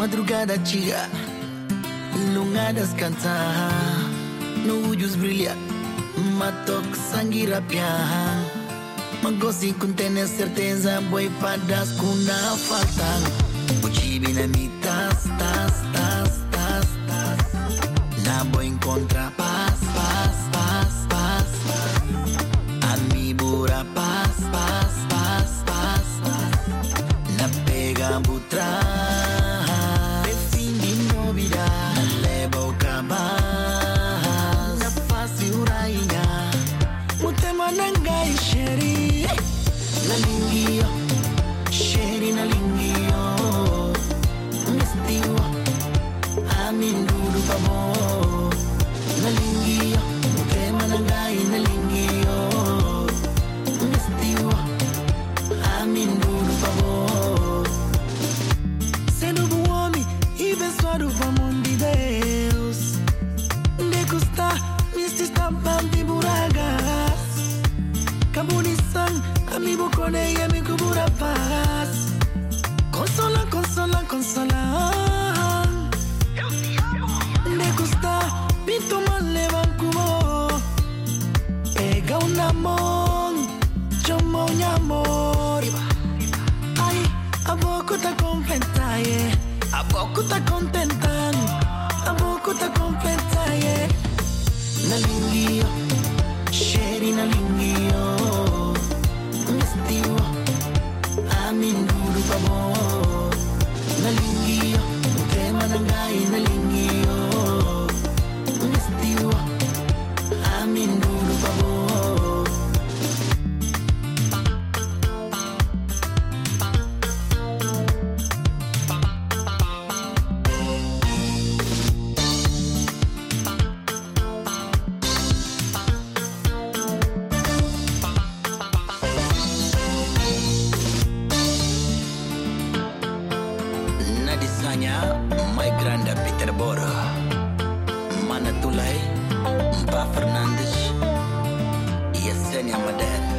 Madrugada chega, lungadas cantar, no olhos brilha, matok sangira pian. Magosi com ter certeza, boi padas com na falta. O chibi na mi tas, tas, tas, tas. Na boi encontra paz, paz, paz, paz, amigo cone e amigo bura paz. Consola, consola, consola. De custar, pinto mal levan cubo. Pega un amor, chomo un amor. Ai, a pouco tá completa, yeah. A pouco tá contenta, a pouco tá completa, yeah. Na lingio, I'm my dad.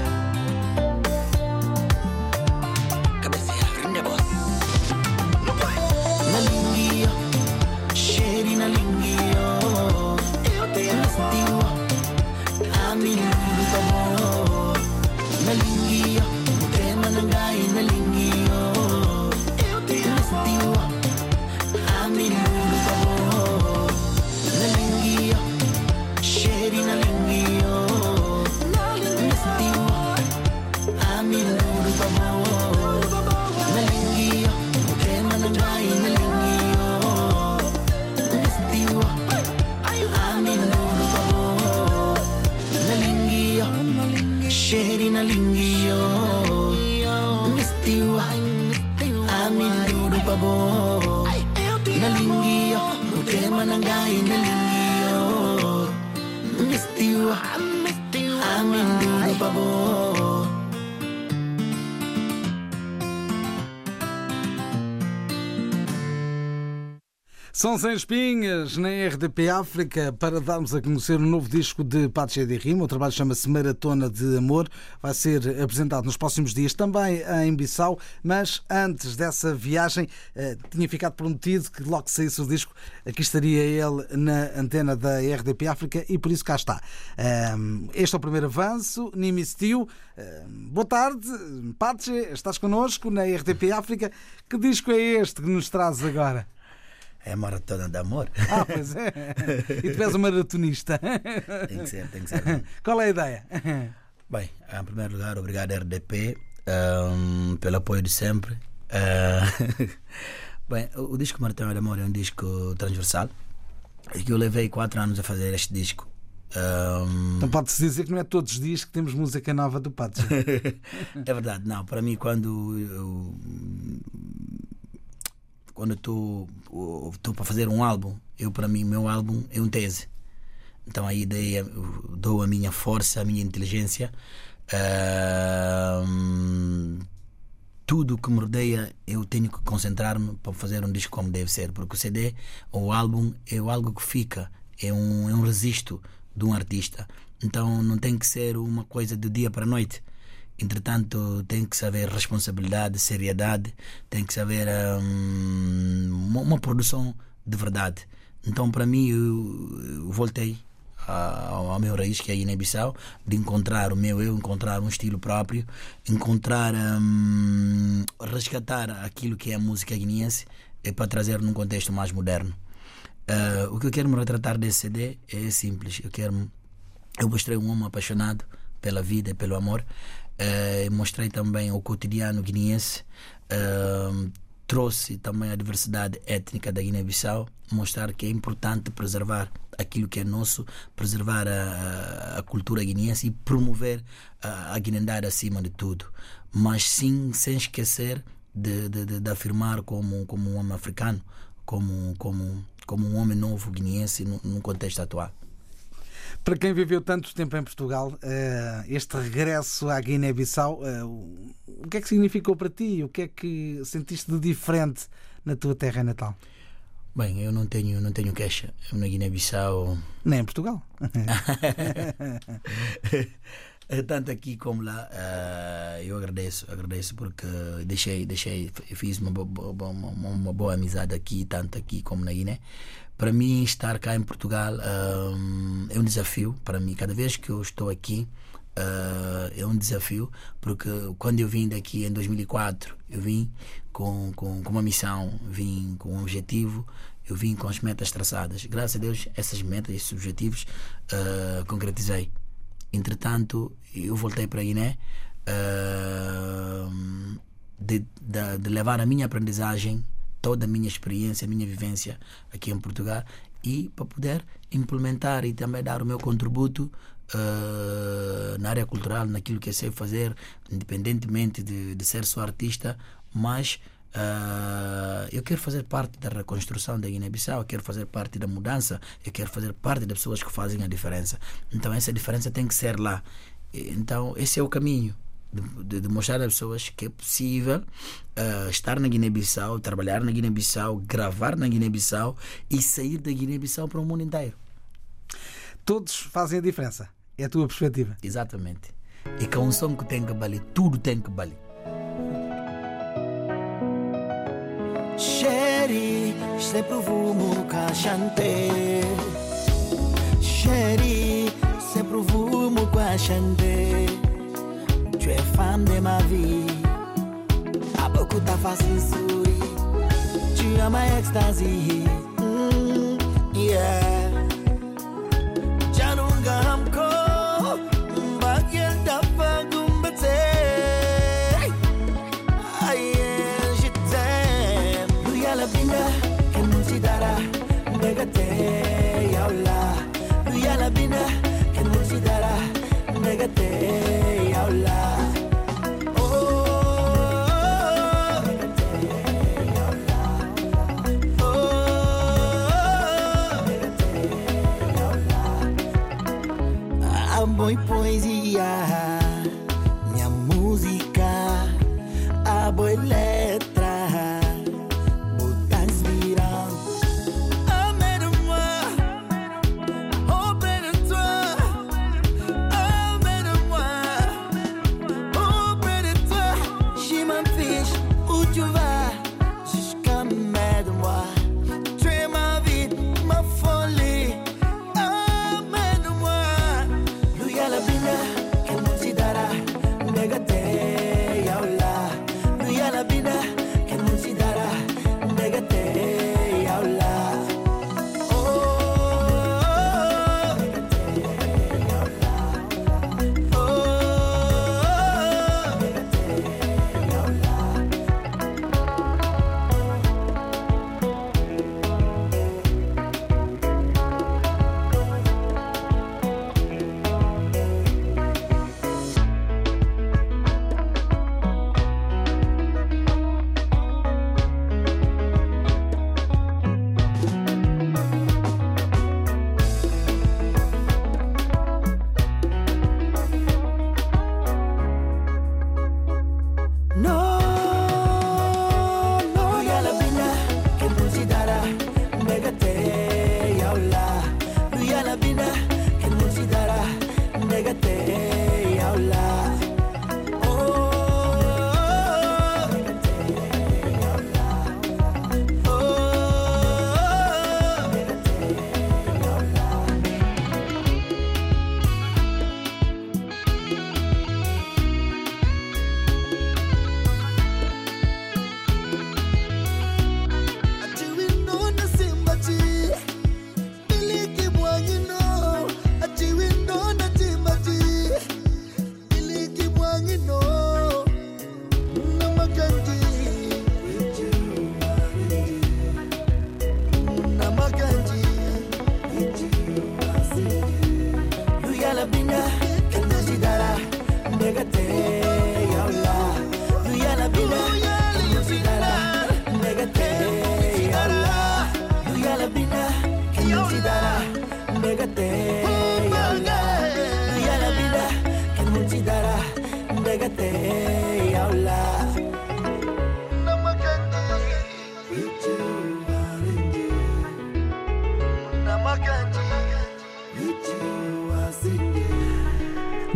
São sem espinhas na RDP África para darmos a conhecer o novo disco de Patria de Rima. O trabalho chama-se Maratona de Amor. Vai ser apresentado nos próximos dias também em Bissau. Mas antes dessa viagem, eh, tinha ficado prometido que logo que saísse o disco, aqui estaria ele na antena da RDP África e por isso cá está. Este é o primeiro avanço. Nimi. Ahm, Boa tarde, Patria. Estás connosco na RDP África. Que disco é este que nos trazes agora? É maratona de amor. Ah, pois é. E tu és um maratonista. Tem que ser, tem que ser. Qual é a ideia? Bem, em primeiro lugar, obrigado RDP ehm, pelo apoio de sempre. Eh, bem, o, o disco Maratona de Amor é um disco transversal e que eu levei quatro anos a fazer este disco. Ehm, Então pode-se dizer que não é todos os dias que temos música nova do Patos. é verdade, não. Para mim, quando eu quando estou para fazer um álbum, eu para mim meu álbum é um tese. Então aí daí dou a minha força, a minha inteligência, ahm, tudo que me rodeia eu tenho que concentrar-me para fazer um disco como deve ser, porque o CD ou o álbum é algo que fica, é um, é um registro de um artista. Então não tem que ser uma coisa de dia para noite. Entretanto, tem que saber responsabilidade, seriedade, tem que saber um, uma, produção de verdade. Então, para mim, eu, eu voltei ao meu raiz, que é a Guiné-Bissau, de encontrar o meu eu, encontrar um estilo próprio, encontrar, um, resgatar aquilo que é a música guineense e para trazer num contexto mais moderno. Uh, o que eu quero me retratar desse CD é simples. Eu quero, eu mostrei um homem apaixonado pela vida pelo amor. Uh, mostrei também o cotidiano guineense. Uh, trouxe também a diversidade étnica da Guiné-Bissau, mostrar que é importante preservar aquilo que é nosso, preservar a, a cultura guineense e promover a, a guinendade acima de tudo. Mas sim, sem esquecer de, de, de, de afirmar como, como um homem africano, como, como, como um homem novo guineense no contexto atual. Para quem viveu tanto tempo em Portugal, eh, este regresso à Guiné-Bissau, eh, o que é que significou para ti? O que é que sentiste de diferente na tua terra natal? Bem, eu não tenho, não tenho queixa. Na Guiné-Bissau. Nem em Portugal. Tanto aqui como lá, uh, eu agradeço, agradeço porque deixei, deixei, fiz uma, uma, uma boa amizade aqui, tanto aqui como na Guiné. Para mim, estar cá em Portugal um, é um desafio. Para mim, cada vez que eu estou aqui, uh, é um desafio, porque quando eu vim daqui em 2004, eu vim com, com, com uma missão, vim com um objetivo, eu vim com as metas traçadas. Graças a Deus, essas metas, esses objetivos, uh, concretizei. Entretanto, eu voltei para a Guiné uh, de, de, de levar a minha aprendizagem toda a minha experiência, a minha vivência aqui em Portugal e para poder implementar e também dar o meu contributo uh, na área cultural, naquilo que eu sei fazer, independentemente de, de ser só artista, mas uh, eu quero fazer parte da reconstrução da Guiné-Bissau, eu quero fazer parte da mudança, eu quero fazer parte das pessoas que fazem a diferença. Então essa diferença tem que ser lá. Então esse é o caminho de, de, mostrar às pessoas que é possível uh, estar na Guiné-Bissau, trabalhar na Guiné-Bissau, gravar na Guiné-Bissau e sair da Guiné-Bissau para o mundo inteiro. Todos fazem a diferença. É a tua perspectiva. Exatamente. E com um som que tem que valer, tudo tem que valer. Chéri, se provumu ca șante Chéri, se provumu ca șante Tu es femme de ma vie A beaucoup ta faci sui Tu as ma extasie mm, Yeah. hablar. you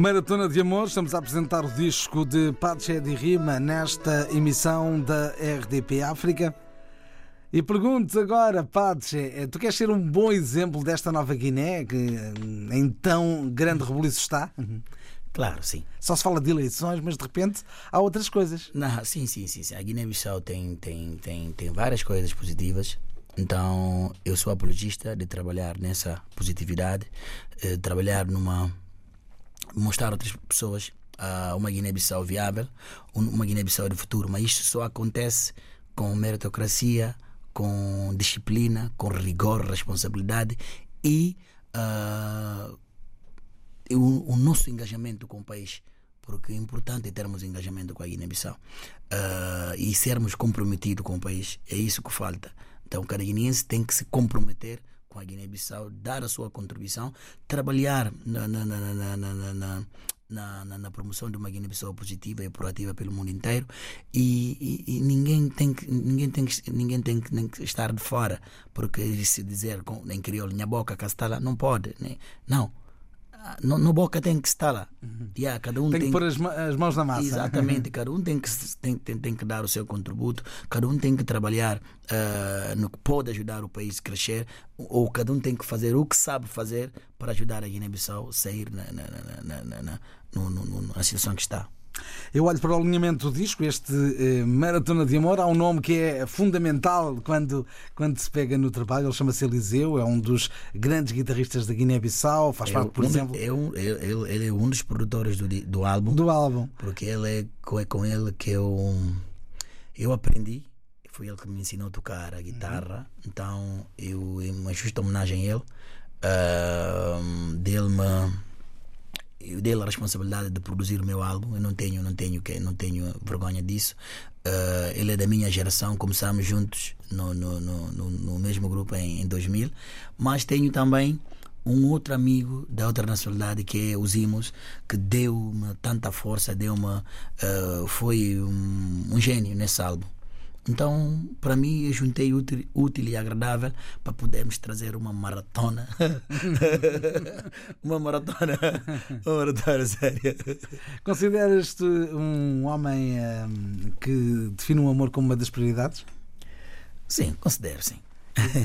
Maratona de Amor, estamos a apresentar o disco de Padre de Rima nesta emissão da RDP África. E pergunto agora, Padre, tu queres ser um bom exemplo desta nova Guiné, que em tão grande rebuliço está? Claro, sim. Só se fala de eleições, mas de repente há outras coisas. Não, sim, sim, sim. sim. A Guiné-Bissau tem, tem, tem, tem várias coisas positivas. Então, eu sou apologista de trabalhar nessa positividade, de trabalhar numa mostrar a outras pessoas uh, uma Guiné-Bissau viável, uma Guiné-Bissau de futuro. Mas isto só acontece com meritocracia, com disciplina, com rigor, responsabilidade e uh, o, o, nosso engajamento com o país. Porque é importante termos engajamento com a Guiné-Bissau uh, e sermos comprometidos com o país. É isso que falta. Então, o caraguinense tem que se comprometer com a Guiné-Bissau, dar a sua contribuição, trabalhar na, na, na, na, na, na promoção de uma Guiné-Bissau positiva e proativa pelo mundo inteiro e, e, e, ninguém tem que ninguém tem que ninguém tem que, que estar de fora porque se dizer com, em crioulo minha boca castala não pode né? não no, no, boca tem que estar lá. Uhum. Yeah, cada um tem, tem que pôr as, as, mãos na massa. Exatamente, cada um tem que, tem, tem, tem, que dar o seu contributo, cada um tem que trabalhar uh, no que pode ajudar o país a crescer, ou cada um tem que fazer o que sabe fazer para ajudar a Guiné-Bissau a sair na, na, na, na, na, no, no, na situação que está. Eu olho para o alinhamento do disco, este eh, Maratona de Amor. Há um nome que é fundamental quando, quando se pega no trabalho. Ele chama-se Eliseu, é um dos grandes guitarristas da Guiné-Bissau. Faz parte, por um, exemplo. É um, ele, ele, é um dos produtores do, do álbum. Do álbum. Porque ele é, é com ele que eu, eu aprendi. Foi ele que me ensinou a tocar a guitarra. Uhum. Então, eu, uma justa homenagem a ele, uh, dele-me eu dei a responsabilidade de produzir o meu álbum. Eu não tenho, não tenho, não tenho vergonha disso. Uh, ele é da minha geração, começamos juntos no, no, no, no mesmo grupo em, em, 2000. Mas tenho também um outro amigo da outra nacionalidade que é o Zimos, que deu-me tanta força, deu-me, uh, foi um, um gênio nesse álbum. Então, para mim, eu juntei útil, útil e agradável para podermos trazer uma maratona. uma maratona. Uma maratona séria. Consideras-te um homem um, que define o amor como uma das prioridades? Sim, considero, sim.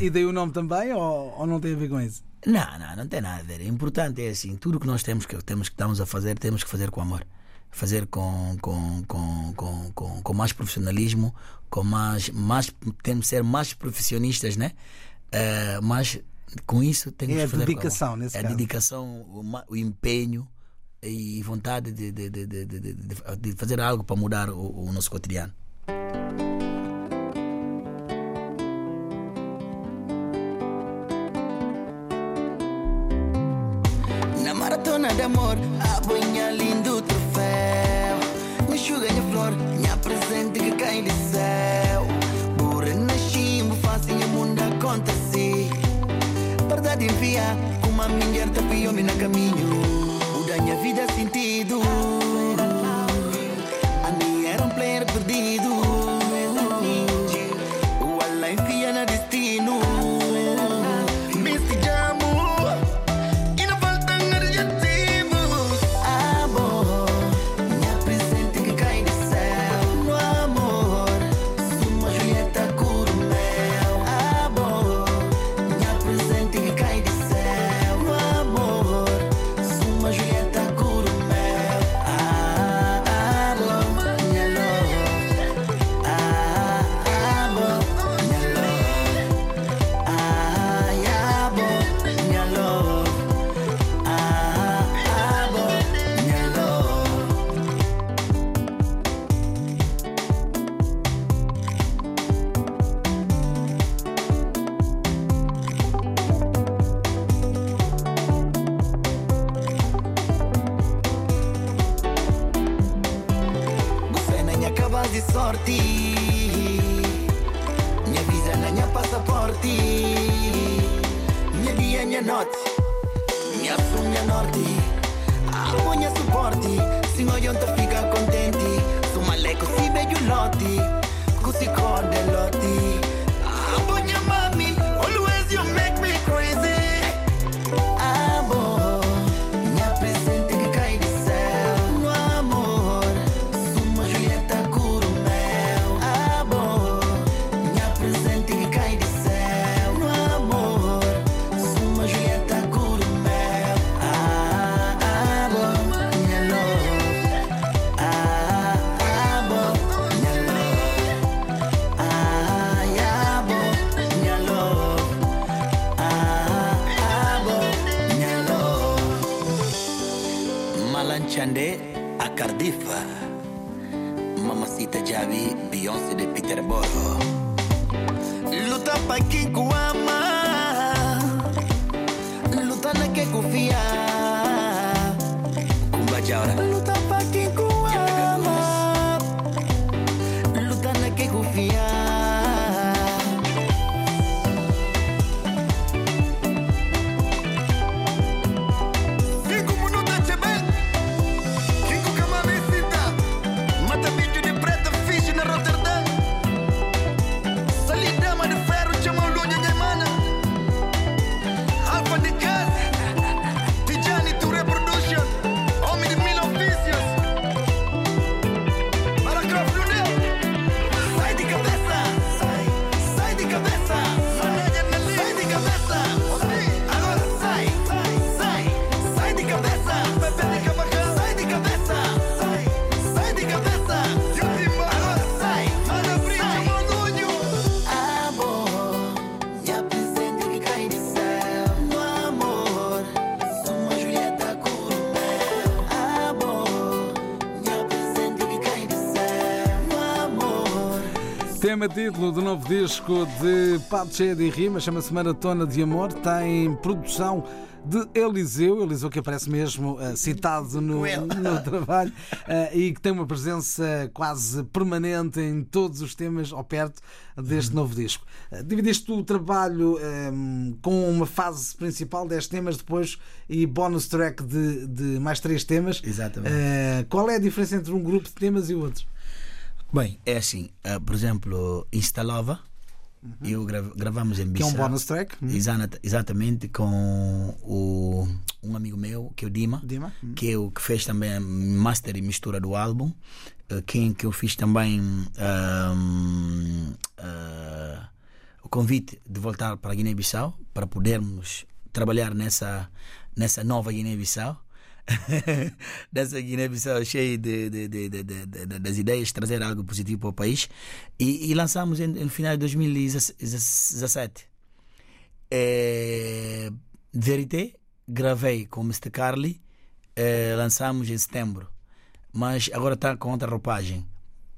E dei o nome também ou, ou não tem a ver com isso? Não, não, não tem nada a ver. O importante é assim: tudo que nós temos que, temos que estamos a fazer, temos que fazer com amor fazer com, com, com, com, com, com mais profissionalismo, com mais, mais temos que ser mais profissionistas, né? Uh, mas com isso temos é que fazer a dedicação, nesse é caso. a dedicação, o, o empenho e vontade de, de, de, de, de, de fazer algo para mudar o, o nosso cotidiano. Na maratona de amor, a céu. Por nasci, me fazem o mundo acontecer. Verdade envia, uma mulher tapiou-me no caminho. Muda minha vida sentido. Tema título do novo disco de Pato Cheia de Rima, chama-se Maratona de Amor, tem produção de Eliseu, Eliseu que aparece mesmo eh, citado no, no trabalho eh, e que tem uma presença quase permanente em todos os temas ao perto deste novo disco. Eh, dividiste o trabalho eh, com uma fase principal, 10 temas depois e bonus track de, de mais 3 temas. Exatamente. Qual é a diferença entre um grupo de temas e outro? Bem, é assim, ah, por exemplo, Instalava, eu gra- gravamos em Uhum. Que é um Bissau. bonus track. Hum. Exata- exatamente com o, um amigo meu, que é o Dima, Dima, hum. que é o que fez também a master e mistura do álbum. eh, Quem que eu fiz também ah, o convite de voltar para a Guiné-Bissau para podermos trabalhar nessa, nessa nova Guiné-Bissau. dessa Guiné-Bissau cheia de, de, de, de, das ideias, trazer algo positivo para o país. E, e lançamos no final de 2017. É, Verité, gravei com Mr. Carly, é, lançamos em setembro, mas agora está com outra roupagem.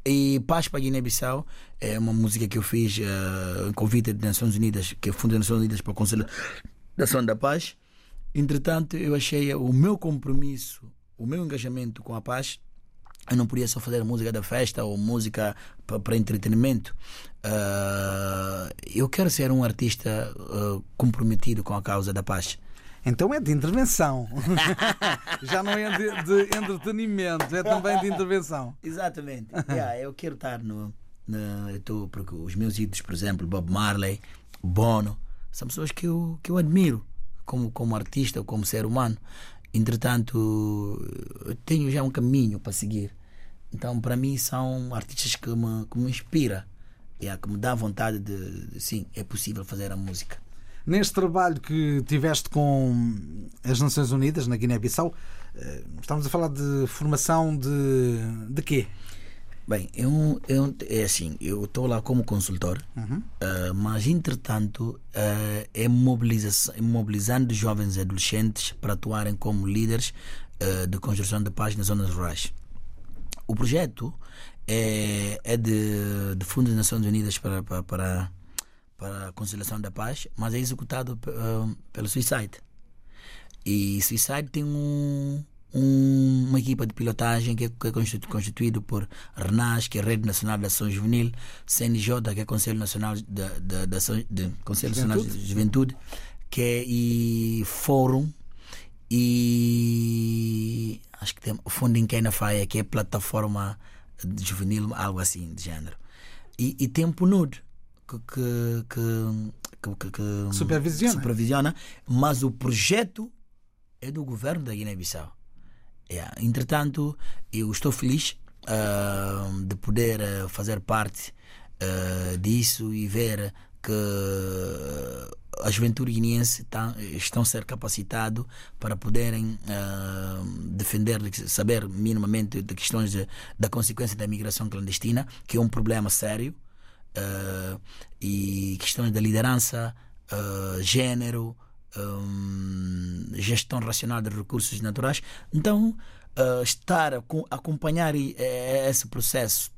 E Paz para Guiné-Bissau é uma música que eu fiz eh, em convite das Nações Unidas, que é o Fundo das Nações Unidas para a Consolidação da Paz. Entretanto, eu achei o meu compromisso, o meu engajamento com a paz. Eu não podia só fazer música da festa ou música pa- para entretenimento. Ah, eu quero ser um artista ah, comprometido com a causa da paz. Então é de intervenção. Já não é de, de entretenimento, é também de intervenção. Exatamente. Yeah, eu quero estar no. no eu tô, porque os meus ídolos, por exemplo, Bob Marley, Bono, são pessoas que eu, que eu admiro como, como artista ou como ser humano. Entretanto, eu tenho já um caminho para seguir. Então, para mim, são artistas que me, que me inspiram. Yeah, que me dá vontade de, de, sim, é possível fazer a música. Neste trabalho que tiveste com as Nações Unidas na Guiné-Bissau, eh, estamos a falar de formação de, de quê? Bem, eu, eu, é assim, eu estou lá como consultor, ah, mas entretanto ah, é, mobiliza é mobilizando jovens e adolescentes para atuarem como líderes ah, de construção de paz nas zonas rurais. O projeto é, é de, de Fundo das Nações Unidas para, para, para, para a Conciliação da Paz, mas é executado pelo Suicide. E Suicide tem um, um, uma equipa de pilotagem que é, que é constitu- constituído por RNAS, que é Rede Nacional de Ação Juvenil, CNJ, que é Conselho Nacional de, de, de, Ação- de Conselho Nacional de Juventude, que é e Fórum e acho que tem o Fundo em Kena Faia, que é plataforma de juvenil, algo assim de género. E, e tem o PNUD, que, que, que, que, que Supervisiona. supervisiona, mas o projeto é do governo da Guiné-Bissau. É, Entretanto, eu estou feliz ah, de poder ah, fazer parte ah, disso e ver que a juventude guineense tá, estão a ser capacitados para poderem ah, defender, saber minimamente de questões de- da consequência da migração clandestina, que é um problema sério, e questões da liderança, género, hum, gestão racional de recursos naturais. Então, ah, estar acompanhar eh, esse processo,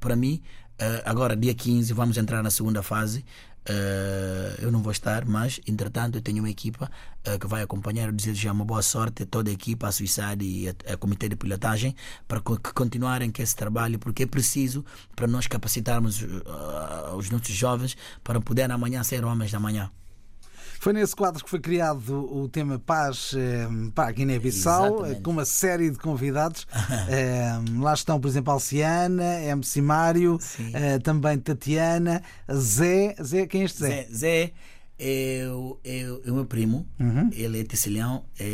para mim, ah, agora dia 15, vamos entrar na segunda fase. ah, eu não vou estar, mas entretanto eu tenho uma equipa ah, que vai acompanhar. Eu desejo uma boa sorte a toda a equipa, a Suicide e a, a comitê de pilotagem para que continuarem com esse trabalho, porque é preciso para nós capacitarmos ah, os nossos jovens para poder amanhã ser homens da manhã. Foi nesse quadro que foi criado o tema Paz eh, para a Guiné-Bissau, eh, com uma série de convidados. Eh, lá estão, por exemplo, Alciana, MC Mário, também Tatiana, Zé. Zé, quem é este Zé? Zé, Zé é, o- é, o- é o meu primo, ele é tecilhão, é,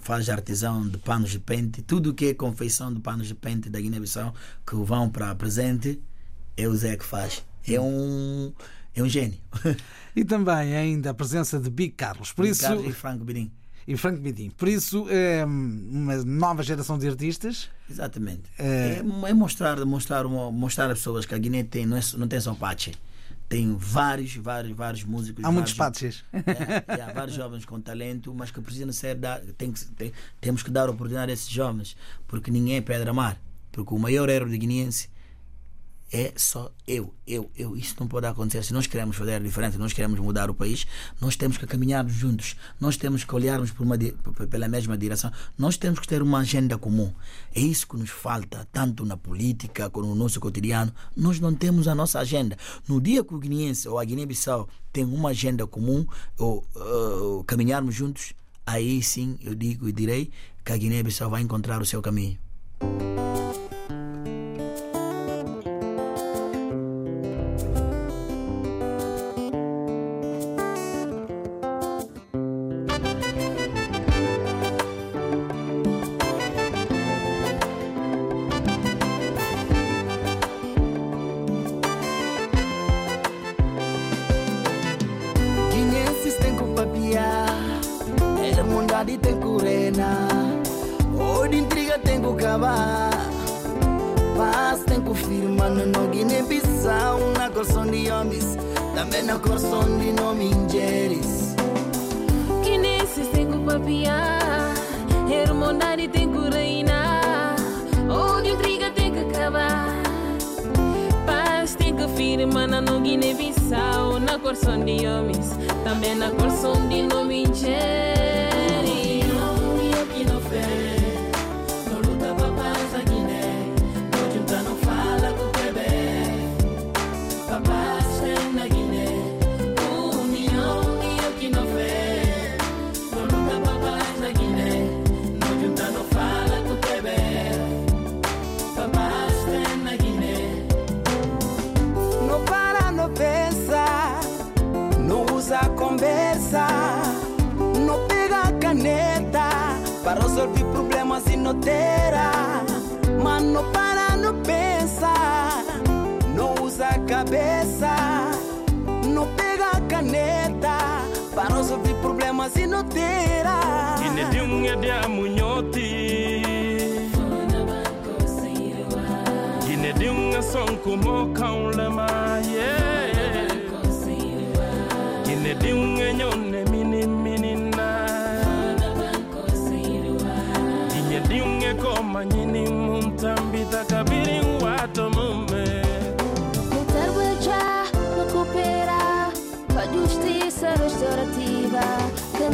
faz artesão de panos de pente, tudo que é confeição de panos de pente da Guiné-Bissau que vão para presente, é o Zé que faz. É um, é um gênio. E também ainda a presença de Big Carlos. Por isso, Carlos e Franco Bidim. e Frank Bidim. Por isso, eh, uma nova geração de artistas. Exatamente. É. É, é mostrar, mostrar, mostrar às pessoas que a Guiné tem, não, é, não tem só Pache. Tem vários, vários, vários músicos. Há muitos patches. É, há vários jovens com talento, mas que precisam ser dar, tem que, tem- temos que dar oportunidade a esses jovens, porque ninguém é pedra mar. Porque o maior erro de guineense é só eu, eu, eu. Isso não pode acontecer. Se nós queremos fazer diferente, nós queremos mudar o país, nós temos que caminhar juntos. Nós temos que olharmos por uma, pela mesma direção. Nós temos que ter uma agenda comum. É isso que nos falta, tanto na política como no nosso cotidiano. Nós não temos a nossa agenda. No dia que o guineense ou a Guiné-Bissau tem uma agenda comum, ou uh, caminharmos juntos, aí sim eu digo e direi que a Guiné-Bissau vai encontrar o seu caminho. Que firmar no Guiné-Bissau, na corção de homens, também na corção de nome Ingeris. Guinenses tem que papiar, Hermondade tem que reinar, ódio intriga tem que acabar. Paz tem que firmar na no Guiné-Bissau, na corção de homens, também na corção de nome Ingeri. solteira, mas não para, não pensa, não usa a cabeça, não pega caneta para resolver problemas e não terá. E ne de um é de amunhoti. E de um é som um yeah. Ne de um nyon muntambita kabiri wato mume Mutarbeja, no coopera, para justiça restaurativa. Que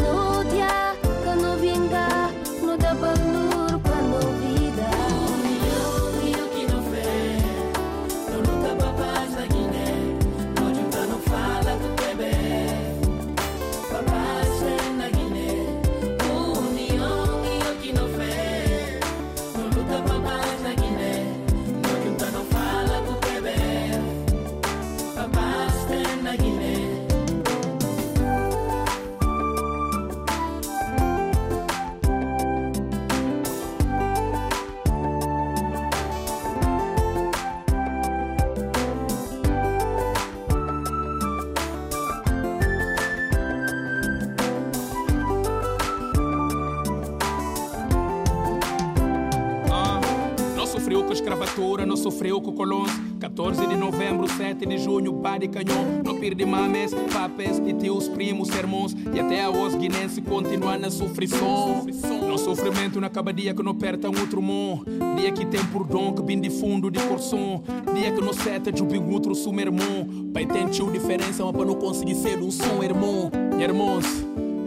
novembro, 7 de junho, bade canhão. Não perde mames, papes, e tios, primos, irmãos. E até os guinense continua na sofrição. No sofrimento, na dia que não aperta um outro mão. Dia que tem por dom que vem de fundo de coração. Dia que não seta de um outro sumo irmão. Pai tem tio diferença, mas para não conseguir ser um som irmão. Irmãos,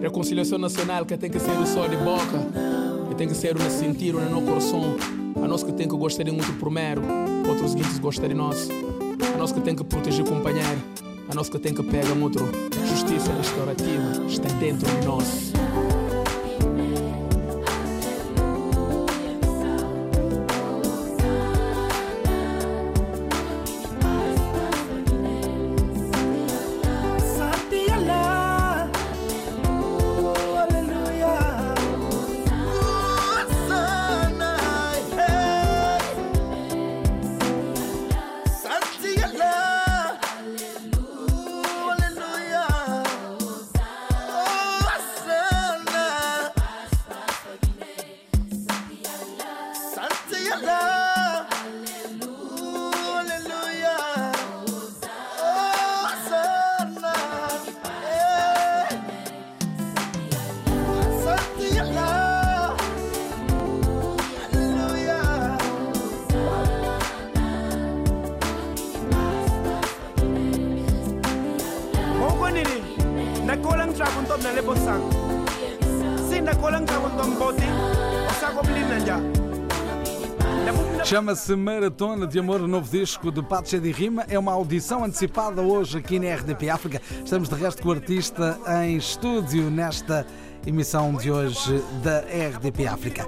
reconciliação nacional que tem que ser o sol de boca. Que tem que ser um sentir, um no coração. A nós que tem que gostar de um outro primeiro. Outros guintes gostam de nós. Nós que tem que proteger o companheiro. A nós que tem que pegar um outro. Justiça restaurativa está dentro de nós. Chama-se Maratona de Amor, o novo disco de Pato de Rima. É uma audição antecipada hoje aqui na RDP África. Estamos de resto com o artista em estúdio nesta emissão de hoje da RDP África.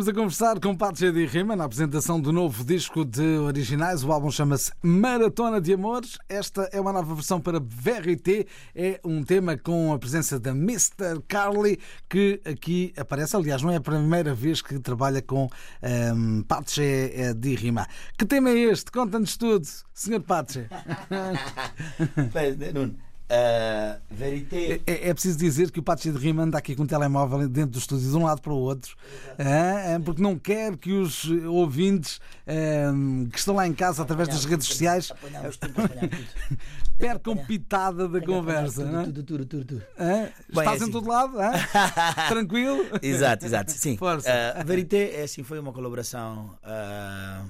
Estamos a conversar com Patria de Rima na apresentação do novo disco de originais. O álbum chama-se Maratona de Amores. Esta é uma nova versão para Verité. É um tema com a presença da Mr. Carly, que aqui aparece. Aliás, não é a primeira vez que trabalha com um, Patria de Rima. Que tema é este? Conta-nos tudo, Sr. Patria. Pois, Nuno, uh, Verité. É, é preciso dizer que o Patria de Rima anda aqui com o telemóvel dentro do estúdio de um lado para o outro, porque não quer que os ouvintes ah, que estão lá em casa através das redes sociais percam pitada da conversa. é? Tudo, tudo, tudo, tudo. Estás é em assim. todo lado? Tranquilo? Exato, exato. Sim. Força. Uh, a Verité é assim, foi uma colaboração uh,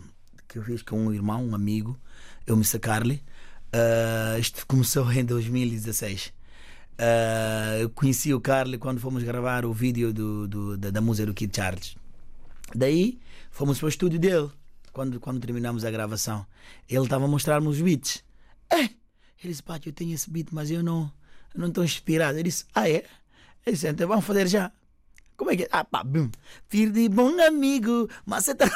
que eu fiz com um irmão, um amigo, eu, Mr. Carly. Uh, isto começou em 2016. Uh, eu conheci o Carly quando fomos gravar o vídeo do, do- da, da música do Kid Charles. Daí fomos para o estúdio dele quando, quando terminamos a gravação. Ele estava a mostrar-me os beats. Ele disse, Pátio, eu tenho esse beat, mas eu não eu não estou inspirado. Eu disse, ah é? Ele disse, então vamos fazer já. Como é que é? Ah, pá, bum. De bom amigo, mas você tá...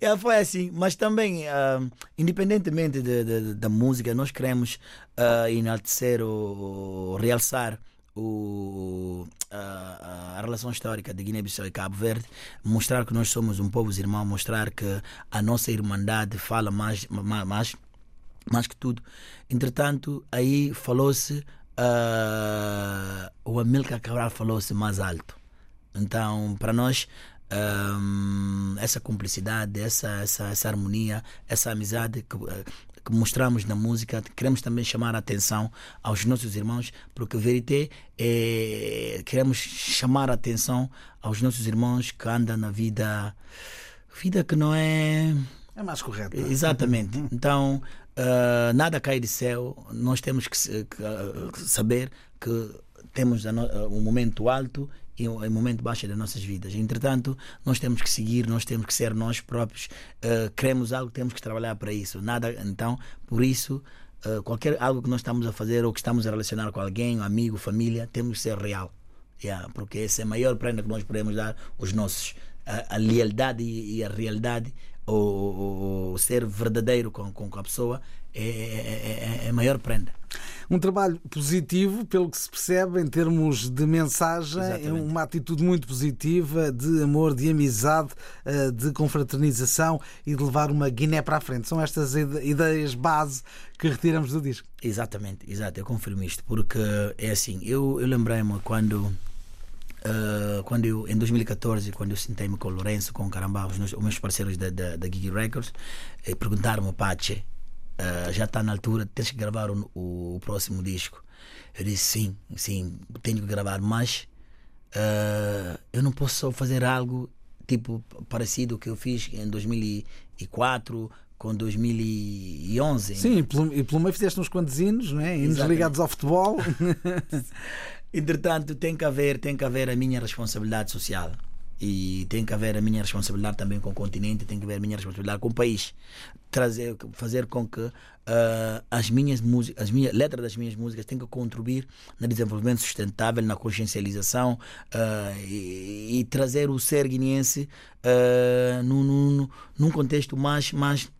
É, foi assim, mas também, ah, independentemente de- de- da música, nós queremos ah, enaltecer ou realçar o, a, a relação histórica de Guiné-Bissau e Cabo Verde, mostrar que nós somos um povo irmão, mostrar que a nossa irmandade fala mais, ma- mais, mais que tudo. Entretanto, aí falou-se, ah, o Amilcar Cabral falou-se mais alto. Então, para nós, hum, essa cumplicidade, essa, essa, essa harmonia, essa amizade que, eh, que mostramos na música, queremos também chamar a atenção aos nossos irmãos, porque Verité é, queremos chamar a atenção aos nossos irmãos que andam na vida, vida que não é. É mais correto. Exatamente. Então, ah, nada cai do céu. Nós temos que, que, ah, saber que temos ah, um momento alto e um momento baixo das nossas vidas. Entretanto, nós temos que seguir, nós temos que ser nós próprios. ah, queremos algo, temos que trabalhar para isso. Nada, então, por isso, ah, qualquer algo que nós estamos a fazer ou que estamos a relacionar com alguém, amigo, família, temos que ser real. Yeah, porque essa é a maior prenda que nós podemos dar aos nossos. A, a lealdade e, e a realidade, o, o- o ser verdadeiro com, com a pessoa, é, é, é- é a maior prenda. Um trabalho positivo, pelo que se percebe, em termos de mensagem, é Exatamente. uma atitude muito positiva de amor, de amizade, eh, de confraternização e de levar uma Guiné para a frente. São estas ide- ideias base que retiramos do disco. Exatamente, exato, eu confirmo isto, porque é assim, eu, eu lembrei-me quando. Ah, quando eu, em 2014, quando eu sentei-me com o Lourenço, com o Carambá, os, meus- os meus parceiros da, da, da Gigi Records, e perguntaram-me, Pache, ah, já está na altura, tens que gravar o, o, próximo disco. Eu disse, sim, sim, tenho que gravar, mas ah, eu não posso fazer algo tipo parecido que eu fiz em 2004 com 2011. Sim, e pelo, e pelo meio fizeste uns quantos hinos, não é? hinos ligados ao futebol. Entretanto, tem que haver, tem que haver a minha responsabilidade social. E tem que haver a minha responsabilidade também com o continente, tem que haver a minha responsabilidade com o país. Trazer, fazer com que ah, as minhas músicas, as minhas letras das minhas músicas tenham que contribuir no desenvolvimento sustentável, na consciencialização ah, e, e trazer o ser guineense ah, num, num, num contexto mais, mais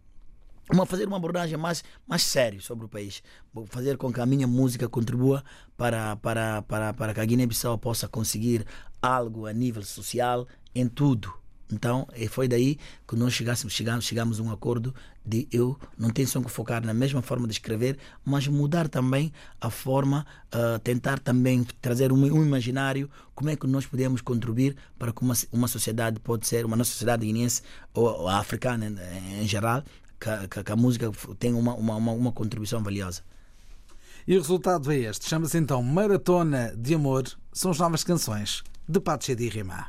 uma, fazer uma abordagem mais, mais séria sobre o país. Fazer com que a minha música contribua para, para, para, para que a Guiné-Bissau possa conseguir algo a nível social em tudo. Então, foi daí que nós chegássemos, chegamos, chegamos a um acordo de eu não tenho só que focar na mesma forma de escrever, mas mudar também a forma, ah, tentar também trazer um, um imaginário, como é que nós podemos contribuir para que uma, uma sociedade pode ser, uma nossa sociedade guineense ou, ou africana em, em geral, que, que, a- música tenha uma, uma, uma, contribuição valiosa. E o resultado é este. Chama-se então Maratona de Amor. São as novas canções de Patche de Rima.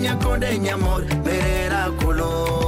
Na chomonha de amor Merera colou